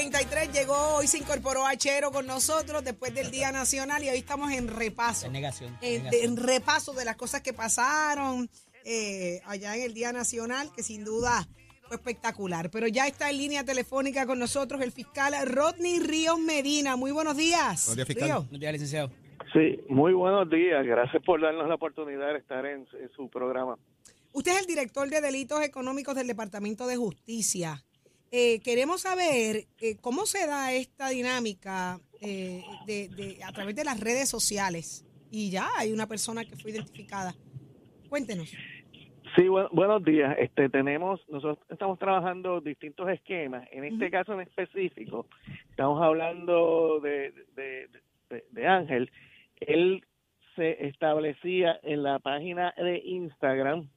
93 llegó, hoy se incorporó a Chero con nosotros después del Día Nacional y hoy estamos en repaso. En negación. En, eh, negación. en repaso de las cosas que pasaron eh, allá en el Día Nacional, que sin duda fue espectacular. Pero ya está en línea telefónica con nosotros el fiscal Rodney Ríos Medina. Muy buenos días. Buenos días, fiscal. Buenos días, licenciado. Sí, muy buenos días. Gracias por darnos la oportunidad de estar en, en su programa. Usted es el director de Delitos Económicos del Departamento de Justicia. Eh, queremos saber eh, cómo se da esta dinámica eh, de, de- a través de las redes sociales. Y ya hay una persona que fue identificada. Cuéntenos. Sí, bu- buenos días. Este, tenemos, nosotros estamos trabajando distintos esquemas. En este caso en específico, estamos hablando de, de, de- de Ángel. Él se establecía en la página de Instagram,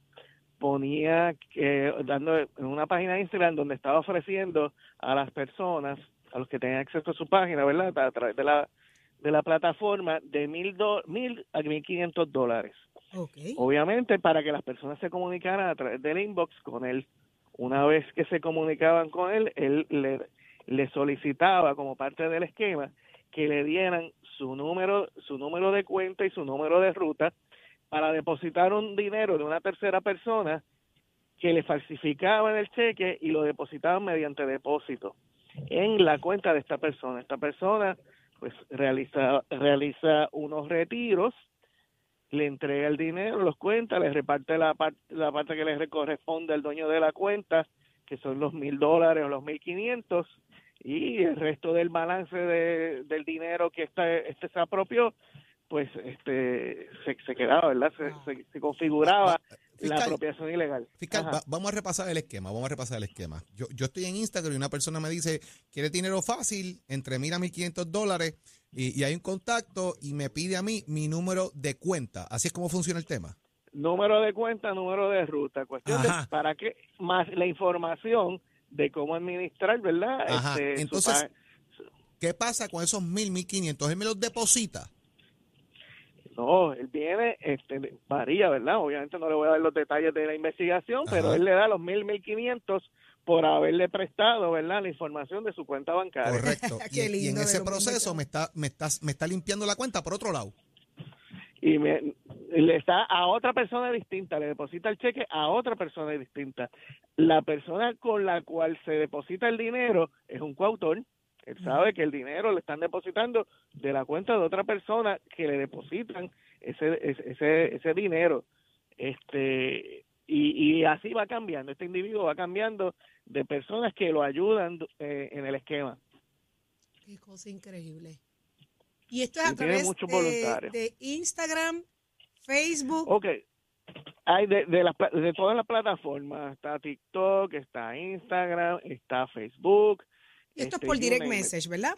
ponía que, dando en una página de Instagram donde estaba ofreciendo a las personas, a los que tenían acceso a su página, ¿verdad? A través de la de la plataforma de mil, do- mil a mil quinientos dólares. Ok. Obviamente para que las personas se comunicaran a través del inbox con él. Una vez que se comunicaban con él, él le, le solicitaba como parte del esquema que le dieran su número, su número de cuenta y su número de ruta para depositar un dinero de una tercera persona que le falsificaban el cheque y lo depositaban mediante depósito en la cuenta de esta persona. Esta persona pues realiza realiza unos retiros le entrega el dinero, los cuenta, le reparte la, par- la parte que le corresponde al dueño de la cuenta, que son los mil dólares o los mil quinientos, y el resto del balance de, del dinero que este, este se apropió, pues este se, se quedaba, ¿verdad? Se, se, se configuraba Ah, ah, fiscal. la apropiación ilegal. Fiscal, va- vamos a repasar el esquema, vamos a repasar el esquema. Yo, yo estoy en Instagram y una persona me dice, quiere dinero fácil, entre mil a mil quinientos dólares, y, y hay un contacto y me pide a mí mi número de cuenta. Así es como funciona el tema. número de cuenta, número de ruta, cuestión de para qué más la información de cómo administrar, ¿verdad? Ajá. Este, Entonces, ¿Qué pasa con esos mil, mil quinientos? Él me los deposita. No, él viene, este, varía, ¿verdad? Obviamente no le voy a dar los detalles de la investigación, pero él le da los mil, mil quinientos por haberle prestado, ¿verdad? La información de su cuenta bancaria. Correcto. y, y en ese proceso me está, me, está, me está limpiando la cuenta por otro lado. Y me, le está a otra persona distinta, le deposita el cheque a otra persona distinta. La persona con la cual se deposita el dinero es un coautor. Él sabe que el dinero le están depositando de la cuenta de otra persona que le depositan ese ese ese, dinero. Este y, y así va cambiando. Este individuo va cambiando de personas que lo ayudan eh, en el esquema. Qué cosa increíble. Y esto es Y a través de, de Instagram, Facebook. Ok. Hay de, de, de todas las plataformas. Está TikTok, está Instagram, está Facebook. Y esto este, es por you direct message, ¿verdad?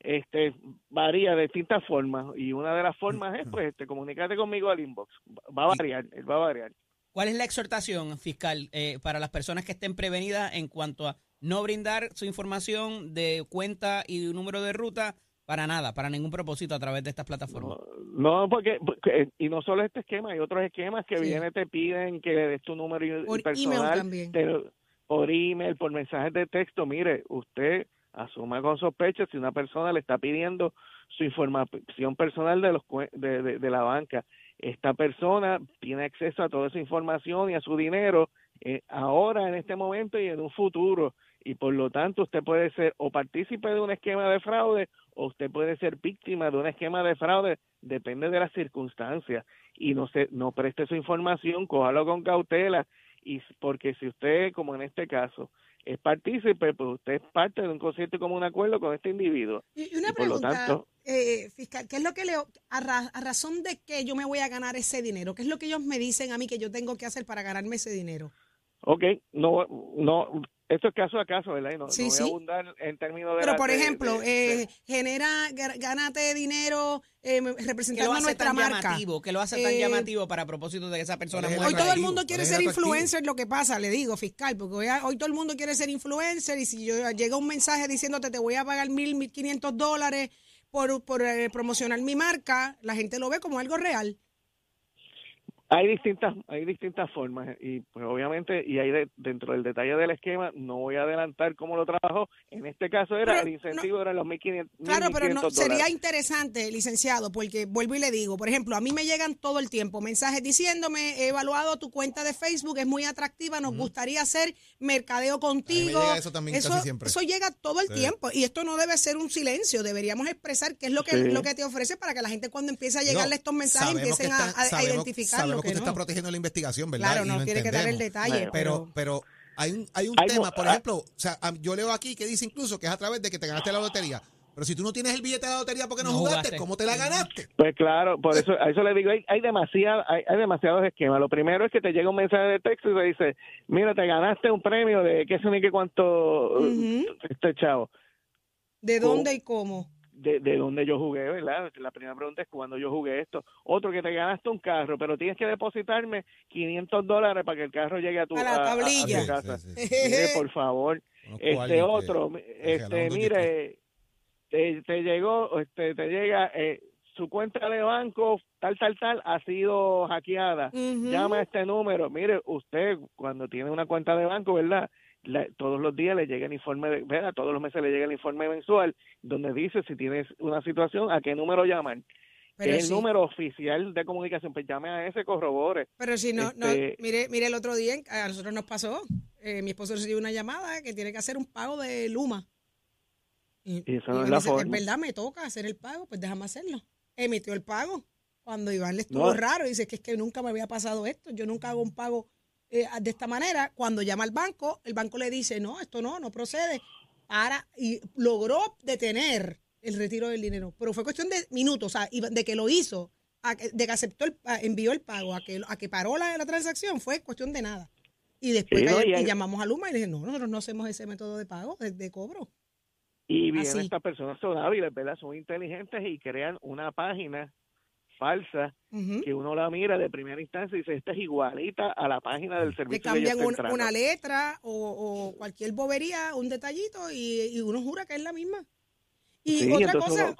Este, varía de distintas formas. Y una de las formas es, pues, este, comunícate conmigo al inbox. Va a variar, él va a variar. ¿Cuál es la exhortación fiscal eh, para las personas que estén prevenidas en cuanto a no brindar su información de cuenta y número de ruta para nada, para ningún propósito a través de estas plataformas? No, no, porque, porque- y no solo este esquema, hay otros esquemas que Sí. vienen, te piden que le des tu número y- Por personal, email también. te- por email, por mensajes de texto. Mire, usted asuma con sospecha si una persona le está pidiendo su información personal de los de, de- de la banca. Esta persona tiene acceso a toda esa información y a su dinero eh, ahora, en este momento y en un futuro. Y por lo tanto, usted puede ser o partícipe de un esquema de fraude o usted puede ser víctima de un esquema de fraude, depende de las circunstancias. Y no se, no preste su información, cójalo con cautela. Y porque si usted, como en este caso, es partícipe, pues usted es parte de un concierto y como un acuerdo con este individuo. Y una Y por lo tanto- eh, fiscal, ¿qué es lo que le, a, ra- a razón de que yo me voy a ganar ese dinero? ¿Qué es lo que ellos me dicen a mí que yo tengo que hacer para ganarme ese dinero? Ok, no, no, esto es caso a caso, ¿verdad? Y no, Sí, no voy sí. a abundar en términos de... Pero, por ejemplo, de- de- eh, genera, gánate dinero eh, representando a nuestra marca. llamativo, que lo hace tan Eh, llamatiativo para propósito de que esa persona ¿cuál es el Hoy todo el mundo ¿Cuál quiere ser influencer, lo que pasa, le digo, fiscal, porque hoy, hoy todo el mundo quiere ser influencer y si yo llega un mensaje diciéndote te voy a pagar mil, mil quinientos dólares por, por eh, promocionar mi marca, la gente lo ve como algo real. Hay distintas, hay distintas formas y pues obviamente, y hay de- dentro del detalle del esquema, no voy a adelantar cómo lo trabajó. En este caso era, Pero el incentivo eran los 1.500 Claro, pero no, 1.500 sería dólares. interesante, licenciado, porque vuelvo y le digo, por ejemplo, a mí me llegan todo el tiempo mensajes diciéndome, he evaluado tu cuenta de Facebook, es muy atractiva, nos gustaría hacer mercadeo contigo. llega eso también casi siempre. eso llega todo el Sí. tiempo y esto no debe ser un silencio, deberíamos expresar qué es lo que, Sí. lo que te ofrece para que la gente cuando empiece a llegarle estos mensajes empiecen a, a- a sabemos- identificar sabemos que que usted no. está protegiendo la investigación, ¿verdad? Claro, Y no lo tiene que dar el detalle, Pero, pero hay un, hay un Hay tema, por ejemplo, o sea, yo leo aquí que dice incluso que es a través de que te ganaste la lotería. Pero si tú no tienes el billete de la lotería porque no, No jugaste, jugaste. ¿cómo te la ganaste? Pues claro, por eso, a eso le digo, hay, hay, demasiada, hay, hay demasiados esquemas. Lo primero es que te llega un mensaje de texto y te dice, mira, te ganaste un premio de qué sé ni qué cuánto Ujú. este chavo. ¿De ¿Cómo? dónde y cómo? De, de dónde yo jugué, ¿verdad? La primera pregunta es cuándo yo jugué esto. Otro, que te ganaste un carro, pero tienes que depositarme 500 dólares para que el carro llegue a tu, A la tablilla. tu casa. Sí, sí, sí. Mire, por favor. Este otro, que este, mire, te, te llegó, este, te llega, eh, su cuenta de banco, tal, tal, tal, ha sido hackeada. Llama a este número. Mire, usted cuando tiene una cuenta de banco, ¿verdad? La- todos los días le llega el informe, ¿verdad? Todos los meses le llega el informe mensual donde dice si tienes una situación, a qué número llaman. Pero es el número oficial de comunicación, pues llame a ese, corrobore. Pero si no, no Este- mire, mire el otro día, a nosotros nos pasó, eh, mi esposo recibió una llamada que tiene que hacer un pago de Luma. Y, Y eso no es la dice, forma. verdad, me toca hacer el pago, pues déjame hacerlo. Emitió el pago. Cuando Iván le estuvo No. raro, dice que es que nunca me había pasado esto, yo nunca hago un pago eh, de esta manera. Cuando llama al banco, el banco le dice, no, esto no, no procede. Para, y logró detener el retiro del dinero, pero fue cuestión de minutos, o sea, de que lo hizo, a que- de que aceptó, el, envió el pago, a que, a que paró la, la transacción, fue cuestión de nada. Y después Sí, no, que- y llamamos a Luma y le dije, no, nosotros no hacemos ese método de pago, de, de cobro. Y bien, estas personas son hábiles, ¿verdad? Son inteligentes y crean una página falsa que uno la mira de primera instancia y dice, esta es igualita a la página del Le servicio yo cambian estoy un- una letra o, o cualquier bobería, un detallito y, y uno jura que es la misma. Y Sí, otra cosa, uno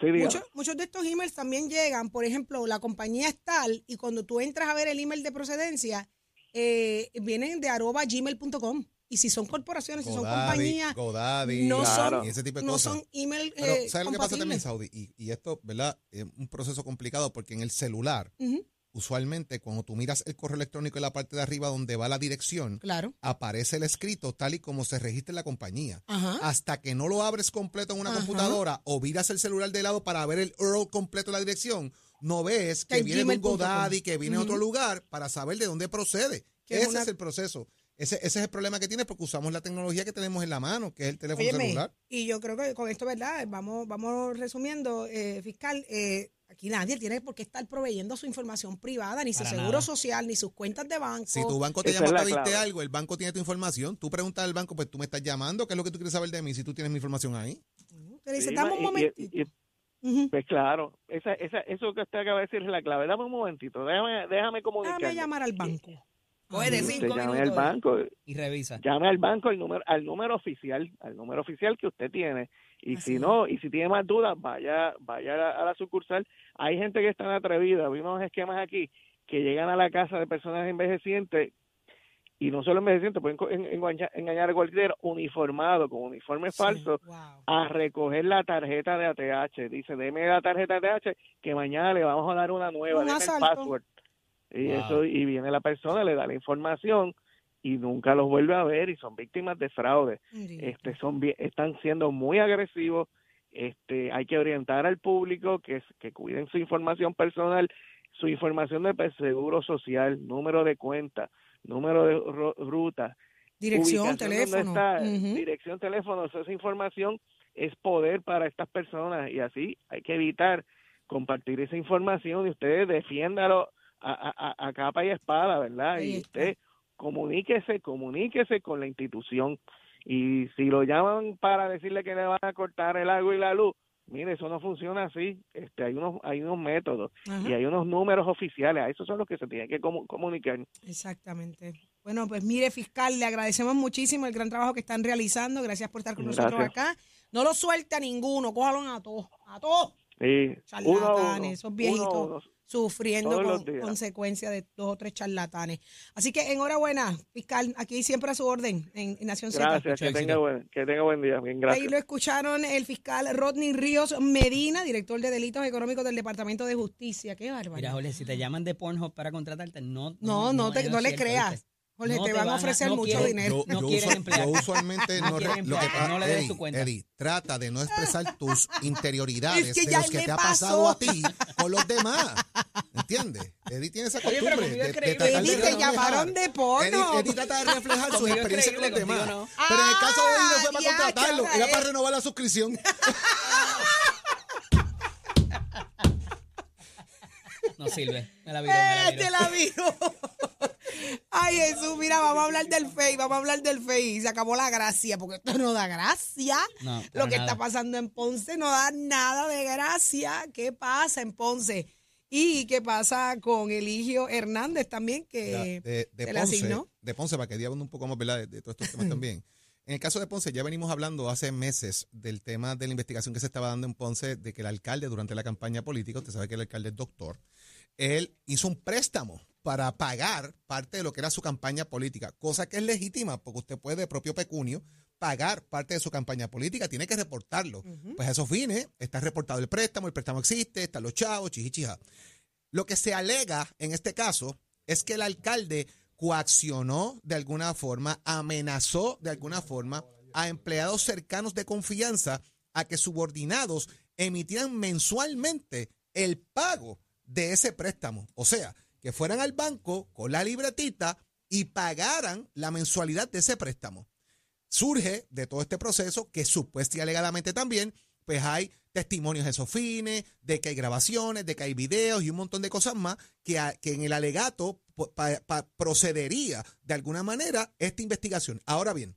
sí, muchos, muchos de estos emails también llegan, por ejemplo, la compañía es tal y cuando tú entras a ver el email de procedencia, eh, vienen de arroba gmail.com. Y si son corporaciones, si son compañías, Godaddy, no, Claro. son, y ese tipo de no cosas. son email Pero, eh, ¿sabes lo que pasa también. Saudi? Y, y esto, ¿verdad? Es un proceso complicado porque en el celular, usualmente, cuando tú miras el correo electrónico en la parte de arriba donde va la dirección, Claro. aparece el escrito tal y como se registra en la compañía. Ajá. Hasta que no lo abres completo en una Ajá. computadora o miras el celular de lado para ver el URL completo de la dirección, no ves que Que viene de un. Godaddy, que viene de otro lugar para saber de dónde procede. Es ese una- es el proceso. Ese, ese es el problema que tiene porque usamos la tecnología que tenemos en la mano, que es el teléfono Óyeme, celular. y yo creo que con esto, ¿verdad? Vamos, vamos resumiendo, eh, fiscal, eh, aquí nadie tiene por qué estar proveyendo su información privada, ni su Para seguro nada. social, ni sus cuentas de banco. Si tu banco te Esa llama para pedirte algo, el banco tiene tu información. Tú preguntas al banco, pues tú me estás llamando, ¿qué es lo que tú quieres saber de mí? Si tú tienes mi información ahí. Te dice, Sí, dame un y- y- momentito. Pues claro, esa, esa, eso que usted acaba de decir es la clave. Dame un momentito, déjame, déjame comunicarme. Déjame llamar al banco. Coge de cinco llame al banco, y revisa. llame al banco al número, al número oficial, al número oficial que usted tiene. Y Así si no, y si tiene más dudas, vaya, vaya a la, a la sucursal. Hay gente que es tan atrevida, vi unos esquemas aquí que llegan a la casa de personas envejecientes y no solo envejecientes, pueden engañar, engañar a cualquiera uniformado, con uniforme Sí, falso, wow. a recoger la tarjeta de ATH. Dice, deme la tarjeta de ATH que mañana le vamos a dar una nueva, deme el password. Y Wow. eso y viene la persona, le da la información y nunca los vuelve a ver y son víctimas de fraude. Este son bien- están siendo muy agresivos. Este hay que orientar al público que que cuiden su información personal, su información de seguro social, número de cuenta, número de ru- ruta, Dirección, teléfono. está, dirección, teléfono, esa información es poder para estas personas y así hay que evitar compartir esa información y ustedes defiéndalo a, a- capa y espada, ¿verdad? Y usted comuníquese, comuníquese con la institución. Y si lo llaman para decirle que le van a cortar el agua y la luz, mire, eso no funciona así. Este, hay unos, hay unos métodos Ajá. y hay unos números oficiales. A esos son los que se tienen que comu- comunicar. Exactamente. Bueno, pues mire, fiscal, le agradecemos muchísimo el gran trabajo que están realizando. Gracias por estar con nosotros acá. No lo suelte a ninguno, cójalo a todos, a todos. Sí, Charlatanes, uno a uno, esos viejitos uno. Sufriendo todos con consecuencias de dos o tres charlatanes. Así que enhorabuena, fiscal, aquí siempre a su orden en, en Nación. Gracias, que tenga, buen, que tenga buen día. Bien, Ahí lo escucharon el fiscal Rodney Ríos Medina, director de delitos económicos del Departamento de Justicia. Qué bárbaro. Mira, Jorge, si te llaman de Pornhub para contratarte, no. No, no te- es no le cierto, creas. Jorge, No te van a a- ofrecer no mucho quieren- dinero. No yo, quieren usu- emplear. yo usualmente No no, re- lo que no le des Eddie, tu cuenta. Eddie, trata de no expresar tus interioridades Es que de los que le te ha pasó. pasado a ti con los demás. ¿Entiendes? Eddie tiene esa Oye, pero costumbre de, de tratar Eddie, de te reflejar. llamaron de porno. Eddie, Eddie trata de reflejar sus experiencias con los demás. no. Pero en el caso de Eddie no fue Ah, para ya, contratarlo, era para renovar la suscripción. No sirve. Me la viró, me la ¡Eh, viró. te la viró! Ay, Jesús, mira, vamos a hablar del FEI, vamos a hablar del FEI. Y se acabó la gracia, porque esto no da gracia. No, Lo que nada. está pasando en Ponce no da nada de gracia. ¿Qué pasa en Ponce? ¿Y qué pasa con Eligio Hernández también, que de, de se le Ponce, asignó? de Ponce, para que diga un poco más ¿verdad? de, de todos estos temas también. En el caso de Ponce, ya venimos hablando hace meses del tema de la investigación que se estaba dando en Ponce, de que el alcalde durante la campaña política, usted sabe que el alcalde es doctor, él hizo un préstamo para pagar parte de lo que era su campaña política, cosa que es legítima, porque usted puede de propio pecunio pagar parte de su campaña política, tiene que reportarlo. Pues a esos fines, está reportado el préstamo, el préstamo existe, están los chavos, chichichija. Lo que se alega en este caso es que el alcalde coaccionó de alguna forma, amenazó de alguna forma a empleados cercanos de confianza a que subordinados emitieran mensualmente el pago de ese préstamo. O sea, que fueran al banco con la libretita y pagaran la mensualidad de ese préstamo surge de todo este proceso que supuestamente y alegadamente también, pues hay testimonios de esos fines, de que hay grabaciones, de que hay videos y un montón de cosas más que, que en el alegato procedería de alguna manera esta investigación. Ahora bien,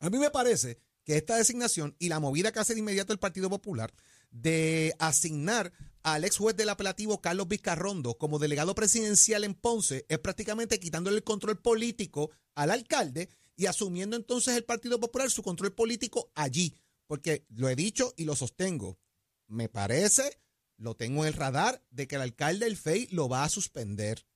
a mí me parece que esta designación y la movida que hace de inmediato el Partido Popular de asignar al ex juez del apelativo Carlos Vizcarrondo como delegado presidencial en Ponce es prácticamente quitándole el control político al alcalde y asumiendo entonces el Partido Popular su control político allí. Porque lo he dicho y lo sostengo. Me parece, lo tengo en el radar, de que el alcalde del FEI lo va a suspender.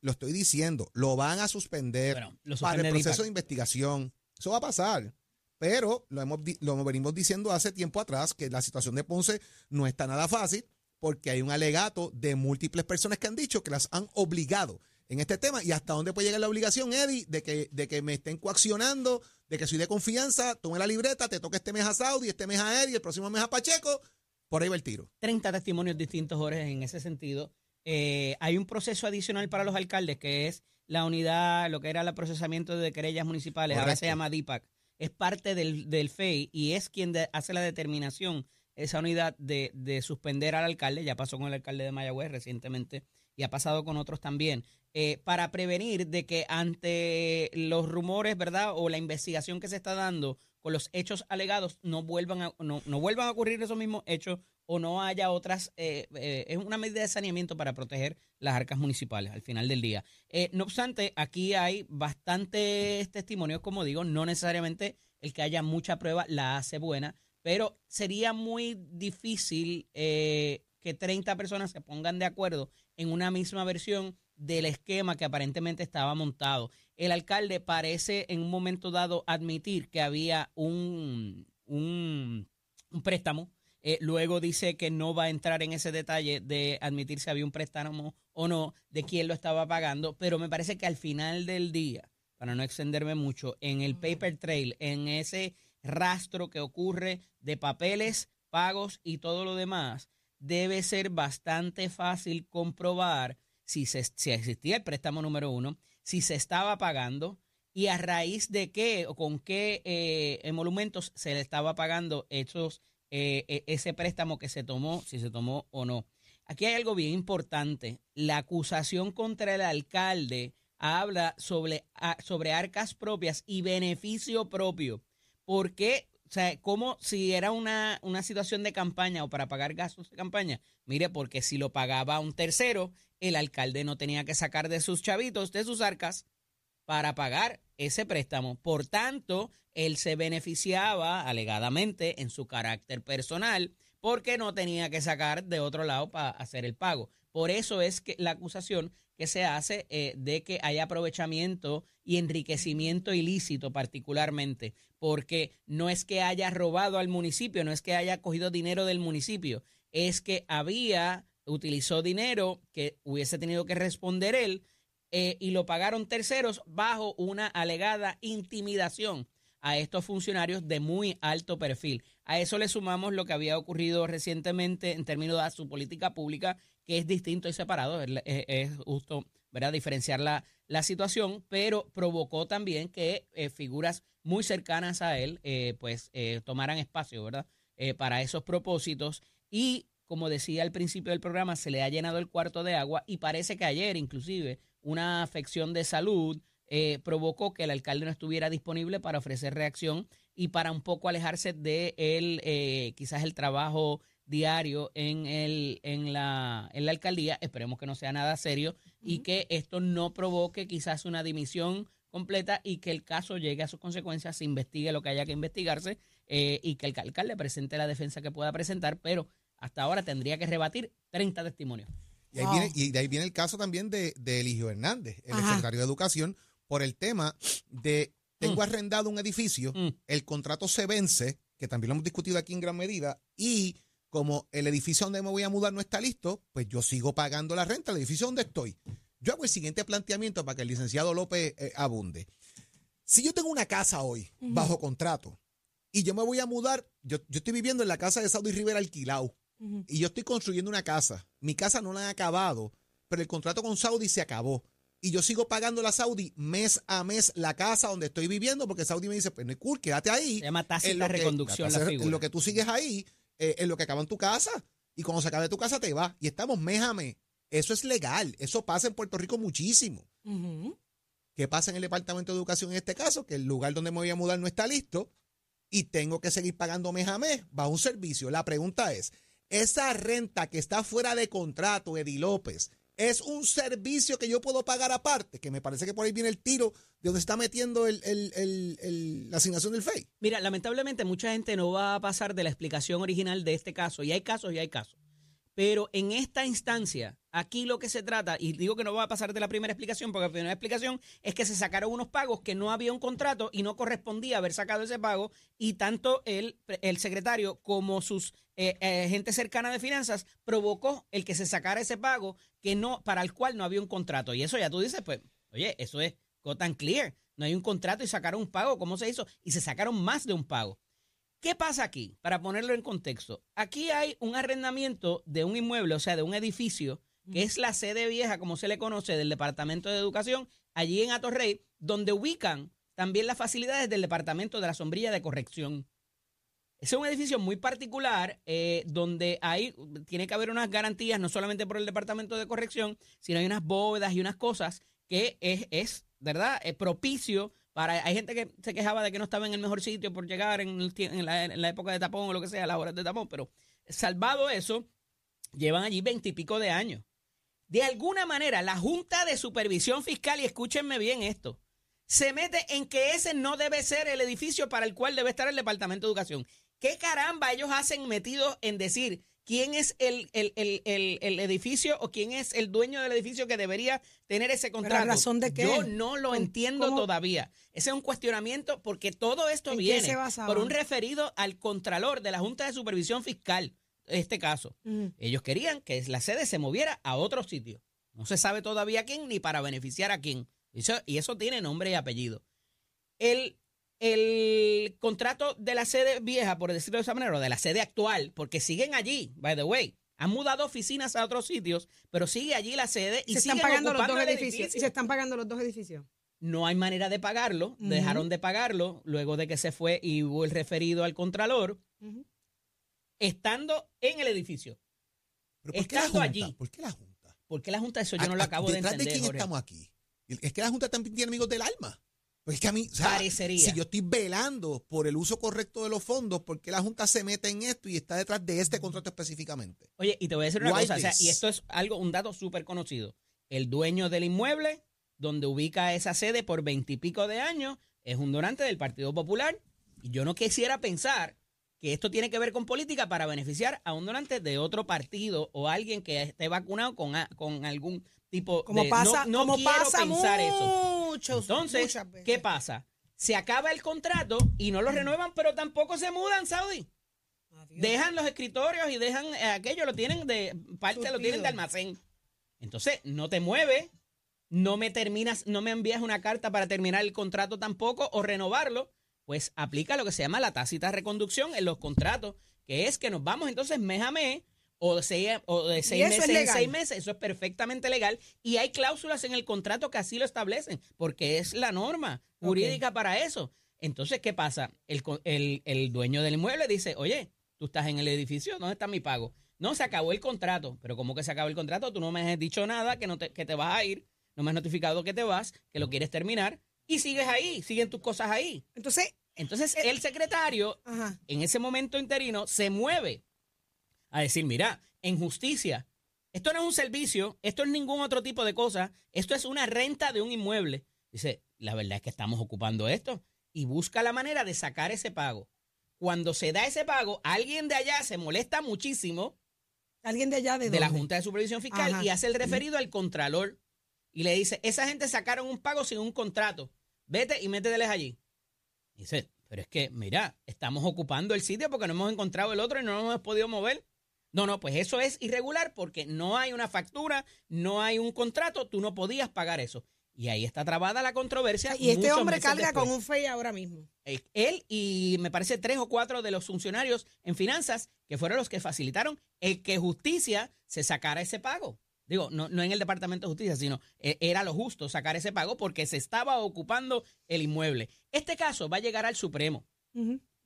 Lo estoy diciendo, lo van a suspender Bueno, lo para el proceso de investigación. Eso va a pasar. Pero lo, hemos, lo venimos diciendo hace tiempo atrás que la situación de Ponce no está nada fácil porque hay un alegato de múltiples personas que han dicho que las han obligado en este tema. ¿Y hasta dónde puede llegar la obligación, Eddie, de que, de que me estén coaccionando, de que soy de confianza, tome la libreta, te toca este mes a Saudi, este mes a Eddie, el próximo mes a Pacheco? Por ahí va el tiro. 30 testimonios distintos, Jorge, en ese sentido. Eh, hay un proceso adicional para los alcaldes que es la unidad, lo que era el procesamiento de querellas municipales, ahora se llama DIPAC. Es parte del, del FEI y es quien de- hace la determinación, esa unidad de, de suspender al alcalde, ya pasó con el alcalde de Mayagüez recientemente y ha pasado con otros también, eh, para prevenir de que ante los rumores, ¿verdad? O la investigación que se está dando con los hechos alegados no vuelvan a, no, no vuelvan a ocurrir esos mismos hechos o no haya otras, eh, eh, es una medida de saneamiento para proteger las arcas municipales al final del día. No obstante, aquí hay bastantes testimonios, como digo, no necesariamente el que haya mucha prueba la hace buena, pero sería muy difícil eh, que 30 personas se pongan de acuerdo en una misma versión del esquema que aparentemente estaba montado. El alcalde parece en un momento dado admitir que había un, un, un préstamo. Eh, luego dice que no va a entrar en ese detalle de admitir si había un préstamo o no, de quién lo estaba pagando, pero me parece que al final del día, para no extenderme mucho, en el paper trail, en ese rastro que ocurre de papeles, pagos y todo lo demás, debe ser bastante fácil comprobar si, se, si existía el préstamo número uno, si se estaba pagando y a raíz de qué o con qué eh, emolumentos se le estaba pagando esos, eh, eh, ese préstamo que se tomó, si se tomó o no. Aquí hay algo bien importante. La acusación contra el alcalde habla sobre, sobre arcas propias y beneficio propio. ¿Por qué? O sea, como si era una, una situación de campaña o para pagar gastos de campaña. Mire, porque si lo pagaba un tercero, el alcalde no tenía que sacar de sus chavitos, de sus arcas, para pagar ese préstamo. Por tanto, él se beneficiaba alegadamente en su carácter personal porque no tenía que sacar de otro lado para hacer el pago. Por eso es que la acusación que se hace eh, de que hay aprovechamiento y enriquecimiento ilícito particularmente, porque no es que haya robado al municipio, no es que haya cogido dinero del municipio, es que había, utilizó dinero que hubiese tenido que responder él eh, y lo pagaron terceros bajo una alegada intimidación a estos funcionarios de muy alto perfil. A eso le sumamos lo que había ocurrido recientemente en términos de su política pública, que es distinto y separado, es, justo ¿verdad? diferenciar la, la situación, pero provocó también que eh, figuras muy cercanas a él eh, pues eh, tomaran espacio ¿verdad? Eh, para esos propósitos y como decía al principio del programa, se le ha llenado el cuarto de agua y parece que ayer inclusive una afección de salud eh, provocó que el alcalde no estuviera disponible para ofrecer reacción y para un poco alejarse de él, quizás el trabajo diario en, el, en, la, en la alcaldía. Esperemos que no sea nada serio y que esto no provoque quizás una dimisión completa y que el caso llegue a sus consecuencias, se investigue lo que haya que investigarse eh, y que el alcalde presente la defensa que pueda presentar, pero hasta ahora tendría que rebatir 30 testimonios. Y, ahí Wow. viene, y de ahí viene el caso también de, de Eligio Hernández, el Ajá. secretario de Educación, por el tema de tengo Mm. arrendado un edificio, Mm. el contrato se vence, que también lo hemos discutido aquí en gran medida, y como el edificio donde me voy a mudar no está listo, pues yo sigo pagando la renta, el edificio donde estoy. Yo hago el siguiente planteamiento para que el licenciado López eh, abunde. Si yo tengo una casa hoy bajo contrato y yo me voy a mudar, yo, yo estoy viviendo en la casa de Saudi Rivera alquilado y yo estoy construyendo una casa. Mi casa no la han acabado, pero el contrato con Saudi se acabó. Y yo sigo pagando la Saudi mes a mes la casa donde estoy viviendo porque Saudi me dice, pues no es cool, quédate ahí. Se llama tácita reconducción la en figura. lo que tú sigues ahí, eh, en lo que acaba en tu casa. Y cuando se acabe tu casa te va. Y estamos mes. Eso es legal. Eso pasa en Puerto Rico muchísimo. ¿Qué pasa en el Departamento de Educación en este caso? Que el lugar donde me voy a mudar no está listo y tengo que seguir pagando mes a mes bajo un servicio. La pregunta es, esa renta que está fuera de contrato, Eddie López, es un servicio que yo puedo pagar aparte, que me parece que por ahí viene el tiro de donde está metiendo el- el- el- la asignación del FEI. Mira, lamentablemente mucha gente no va a pasar de la explicación original de este caso, y hay casos y hay casos. Pero en esta instancia, aquí lo que se trata, y digo que no va a pasar de la primera explicación, porque la primera explicación es que se sacaron unos pagos que no había un contrato y no correspondía haber sacado ese pago, y tanto el, el secretario como sus eh, eh, gente cercana de finanzas provocó el que se sacara ese pago que no, para el cual no había un contrato. Y eso ya tú dices, pues, oye, eso es got and clear. No hay un contrato y sacaron un pago. ¿Cómo se hizo? Y se sacaron más de un pago. ¿Qué pasa aquí? Para ponerlo en contexto. Aquí hay un arrendamiento de un inmueble, o sea, de un edificio, que es la sede vieja, como se le conoce, del Departamento de Educación, allí en Atorrey, donde ubican también las facilidades del Departamento de la Sombrilla de Corrección. Es un edificio muy particular eh, donde hay, tiene que haber unas garantías, no solamente por el Departamento de Corrección, sino hay unas bóvedas y unas cosas que es, es ¿verdad?, es propicio para... Hay gente que se quejaba de que no estaba en el mejor sitio por llegar en, la, en la época de tapón o lo que sea, las horas de tapón, pero salvado eso, llevan allí veintipico de años. De alguna manera, la Junta de Supervisión Fiscal, y escúchenme bien esto, se mete en que ese no debe ser el edificio para el cual debe estar el Departamento de Educación. ¿Qué caramba ellos hacen metidos en decir quién es el, el- el- el- edificio o quién es el dueño del edificio que debería tener ese contrato? razón de qué? Yo no lo ¿Cómo- entiendo cómo? todavía. Ese es un cuestionamiento porque todo esto ¿En qué viene por un referido al Contralor de la Junta de Supervisión Fiscal, este caso. Ellos querían que la sede se moviera a otro sitio. No se sabe todavía quién ni para beneficiar a quién. Eso- y eso tiene nombre y apellido. El, el contrato de la sede vieja, por decirlo de esa manera, o de la sede actual, porque siguen allí, by the way. Han mudado oficinas a otros sitios, pero sigue allí la sede y se están siguen pagando los dos edificios. edificio. Y se están pagando los dos edificios. No hay manera de pagarlo. Dejaron de pagarlo luego de que se fue y hubo el referido al Contralor, estando en el edificio. ¿Pero por qué la Estando Junta? allí. ¿Por qué la Junta? ¿Por qué la Junta eso yo no ¿A- lo a- acabo de ¿Detrás entender, de quién Jorge? estamos aquí? Es que la Junta también tiene amigos del alma. Pues es que a mí, o sea, Parecería. si yo estoy velando por el uso correcto de los fondos, ¿por qué la Junta se mete en esto y está detrás de este contrato específicamente? Oye, y te voy a decir una Why cosa, o sea, y esto es algo, un dato súper conocido. El dueño del inmueble, donde ubica esa sede por veintipico de años, es un donante del Partido Popular. Y yo no quisiera pensar que esto tiene que ver con política para beneficiar a un donante de otro partido o alguien que esté vacunado con, a- con algún tipo Como de... pasa, no, no como quiero pasa pensar eso. Muchos, Entonces. ¿qué pasa? Se acaba el contrato y no lo renuevan, pero tampoco se mudan, Saudi. Adiós. Dejan los escritorios y dejan eh, aquello, lo tienen de parte, lo tienen de almacén. Entonces, no te mueves, no me terminas, no me envías una carta para terminar el contrato tampoco o renovarlo, pues aplica lo que se llama la tácita reconducción en los contratos, que es que nos vamos entonces mes a mes o de seis, o de seis meses en legal. seis meses, eso es perfectamente legal y hay cláusulas en el contrato que así lo establecen, porque es la norma jurídica para eso. Entonces, ¿qué pasa? El, el, el dueño del inmueble dice, oye, tú estás en el edificio, ¿dónde está mi pago? No, se acabó el contrato, pero ¿cómo que se acabó el contrato? Tú no me has dicho nada, que, no te, que te vas a ir, no me has notificado que te vas, que lo quieres terminar y sigues ahí, siguen tus cosas ahí. Entonces, Entonces, Eh, el secretario ajá. en ese momento interino se mueve a decir, mira, en justicia, esto no es un servicio, esto es ningún otro tipo de cosa, esto es una renta de un inmueble. Dice, la verdad es que estamos ocupando esto y busca la manera de sacar ese pago. Cuando se da ese pago, alguien de allá se molesta muchísimo Alguien de allá de, de la? Junta de Supervisión Fiscal Ajá. y hace el referido al contralor y le dice, esa gente sacaron un pago sin un contrato, vete y méteteles allí. Dice, pero es que, mira, estamos ocupando el sitio porque no hemos encontrado el otro y no nos hemos podido mover. No, no, pues eso es irregular porque no hay una factura, no hay un contrato, tú no podías pagar eso. Y ahí está trabada la controversia. Y este hombre carga después. con un FEI ahora mismo. Eh, Él y me parece tres o cuatro de los funcionarios en finanzas que fueron los que facilitaron el que justicia se sacara ese pago. Digo, no, no en el Departamento de Justicia, sino eh, era lo justo sacar ese pago porque se estaba ocupando el inmueble. Este caso va a llegar al Supremo.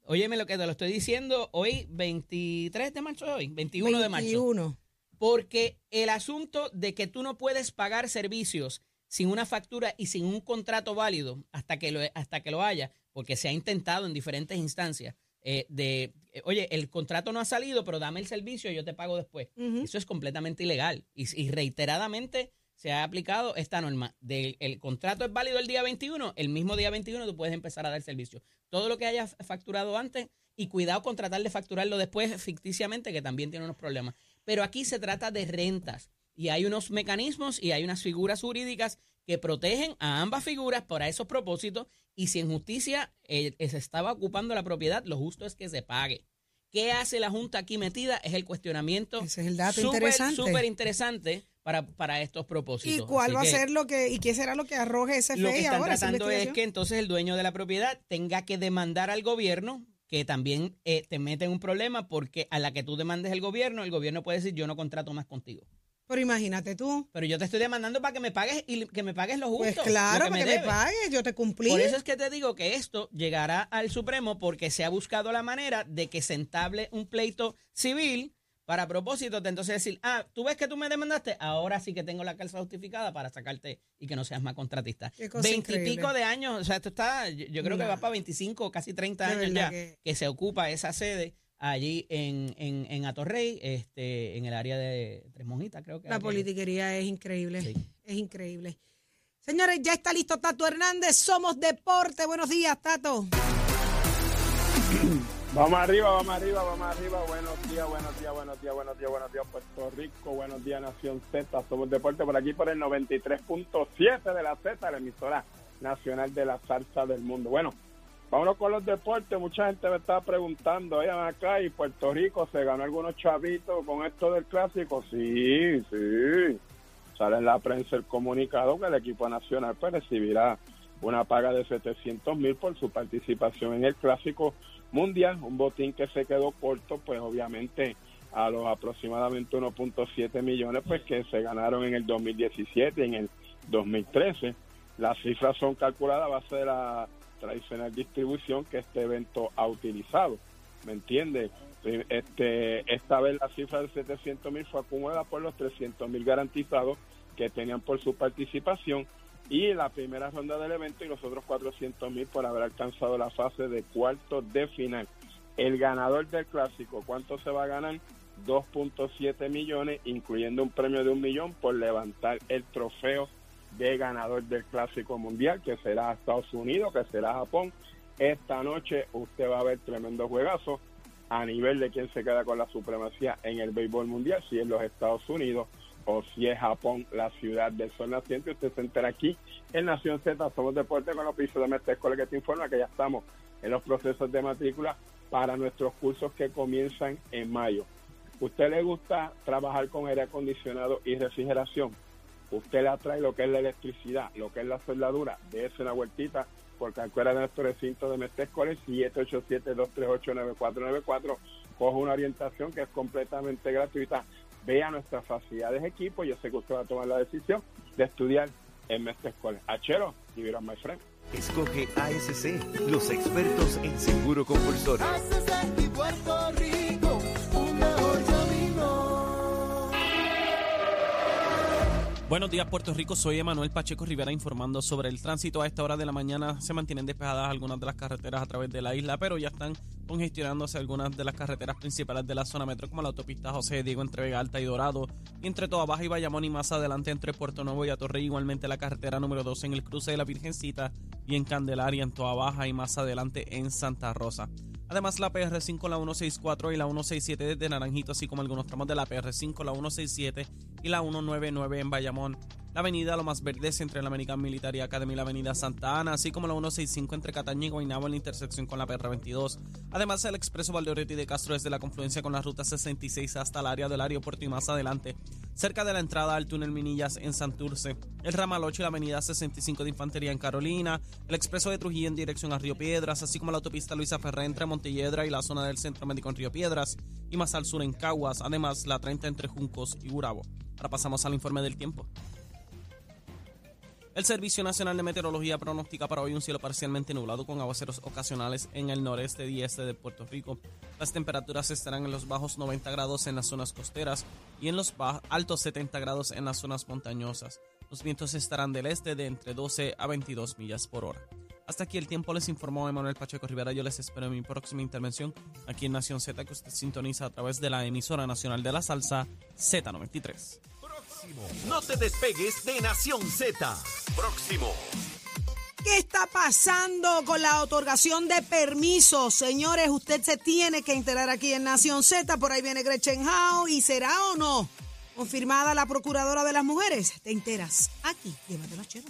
Óyeme lo que te lo estoy diciendo hoy, 23 de marzo, hoy, 21 de marzo. 21. Porque el asunto de que tú no puedes pagar servicios sin una factura y sin un contrato válido hasta que lo, hasta que lo haya, porque se ha intentado en diferentes instancias, eh, de, eh, oye, el contrato no ha salido, pero dame el servicio y yo te pago después. Eso es completamente ilegal y, y reiteradamente se ha aplicado esta norma. El contrato es válido el día 21, el mismo día 21 tú puedes empezar a dar servicio. Todo lo que hayas facturado antes y cuidado con tratar de facturarlo después ficticiamente, que también tiene unos problemas. Pero aquí se trata de rentas y hay unos mecanismos y hay unas figuras jurídicas que protegen a ambas figuras para esos propósitos y si en justicia eh, se estaba ocupando la propiedad, lo justo es que se pague. ¿Qué hace la Junta aquí metida? Es el cuestionamiento Ese es el dato súper, interesante. súper interesante para, para estos propósitos. ¿Y cuál Así va a que ser lo que, y qué será lo que arroje ese Lo que FEI están ahora? tratando es que entonces el dueño de la propiedad tenga que demandar al gobierno, que también eh, te mete en un problema porque a la que tú demandes el gobierno, el gobierno puede decir yo no contrato más contigo. Pero imagínate tú. Pero yo te estoy demandando para que me pagues y que me pagues lo justo. Pues claro, lo para que me pagues, yo te cumplí. Por eso es que te digo que esto llegará al Supremo porque se ha buscado la manera de que se entable un pleito civil para propósito de entonces decir, ah, tú ves que tú me demandaste, ahora sí que tengo la causa justificada para sacarte y que no seas más contratista. Veintipico de años, o sea, esto está, yo, yo creo que va para 25, casi 30 De años ya que- que... se ocupa esa sede allí en, en, en Atorrey, este, en el área de Tres Monjitas, creo que. La que- politiquería es increíble. Sí. Es increíble. Señores, ya está listo Tato Hernández. Somos Deporte. Buenos días, Tato. Vamos arriba, vamos arriba, vamos arriba. Buenos días, buenos días, buenos días, buenos días, buenos días, Puerto Rico. Buenos días, Nación Z. Somos Deporte por aquí por el 93.7 de la Z, la emisora nacional de la salsa del mundo. Bueno, vámonos con los deportes. Mucha gente me estaba preguntando, oigan acá, ¿y Puerto Rico se ganó algunos chavitos con esto del clásico? Sí, sí. Sale en la prensa el comunicado que el equipo nacional pues recibirá una paga de 700 mil por su participación en el clásico mundial, un botín que se quedó corto, pues obviamente a los aproximadamente 1.7 millones pues que se ganaron en el 2017 y en el 2013. Las cifras son calculadas a base de la tradicional distribución que este evento ha utilizado. ¿Me entiende? Este, esta vez la cifra de 700 mil fue acumulada por los 300 mil garantizados que tenían por su participación y la primera ronda del evento y los otros 400 mil por haber alcanzado la fase de cuartos de final. El ganador del clásico, ¿cuánto se va a ganar? 2.7 millones, incluyendo un premio de un millón por levantar el trofeo de ganador del clásico mundial, que será Estados Unidos, que será Japón. Esta noche usted va a ver tremendo juegazo a nivel de quién se queda con la supremacía en el béisbol mundial, si es los Estados Unidos o si es Japón, la ciudad del sol naciente. Usted se entera aquí en Nación Z, somos deporte con los pisos de Mestre que te informa que ya estamos en los procesos de matrícula para nuestros cursos que comienzan en mayo. ¿Usted le gusta trabajar con aire acondicionado y refrigeración? Usted le atrae lo que es la electricidad, lo que es la soldadura, dése una vueltita por cualquiera de nuestros recintos de Mestre Escuela 787-238-9494. Coge una orientación que es completamente gratuita vea nuestras facilidades de equipo. Yo sé que usted va a tomar la decisión de estudiar en Mestre Escuela. Achero, it on my friend. Escoge ASC, los expertos en seguro compulsorio. Buenos días, Puerto Rico. Soy Emanuel Pacheco Rivera informando sobre el tránsito. A esta hora de la mañana se mantienen despejadas algunas de las carreteras a través de la isla, pero ya están congestionándose algunas de las carreteras principales de la zona metro, como la autopista José Diego entre Vega Alta y Dorado, entre Toa Baja y Bayamón, y más adelante entre Puerto Nuevo y Atorrey. Igualmente la carretera número 2 en el cruce de la Virgencita y en Candelaria, en Toa Baja, y más adelante en Santa Rosa. Además, la PR5, la 164 y la 167 desde Naranjito, así como algunos tramos de la PR5, la 167 y la 199 en Bayamón. La avenida Lo Más Verdes entre la American Military Academy y la avenida Santa Ana, así como la 165 entre Cataña y Guaynabo en la intersección con la PR22. Además, el expreso Valdeoriotti de Castro desde la confluencia con la ruta 66 hasta el área del aeropuerto y más adelante, cerca de la entrada al túnel Minillas en Santurce. El ramal 8 y la avenida 65 de Infantería en Carolina, el expreso de Trujillo en dirección a Río Piedras, así como la autopista Luisa Ferré entre Montelledra y la zona del Centro Médico en Río Piedras, y más al sur en Caguas, además la 30 entre Juncos y Gurabo. Ahora pasamos al informe del tiempo. El Servicio Nacional de Meteorología pronostica para hoy un cielo parcialmente nublado con aguaceros ocasionales en el noreste y este de Puerto Rico. Las temperaturas estarán en los bajos 90 grados en las zonas costeras y en los altos 70 grados en las zonas montañosas. Los vientos estarán del este de entre 12 a 22 millas por hora. Hasta aquí el tiempo les informó Emanuel Pacheco Rivera. Yo les espero en mi próxima intervención aquí en Nación Z que usted sintoniza a través de la emisora nacional de la salsa Z93. No te despegues de Nación Z. Próximo. ¿Qué está pasando con la otorgación de permisos? Señores, usted se tiene que enterar aquí en Nación Z. Por ahí viene Gretchen Howe. ¿Y será o no confirmada la procuradora de las mujeres? Te enteras aquí. Llévatelo, chero.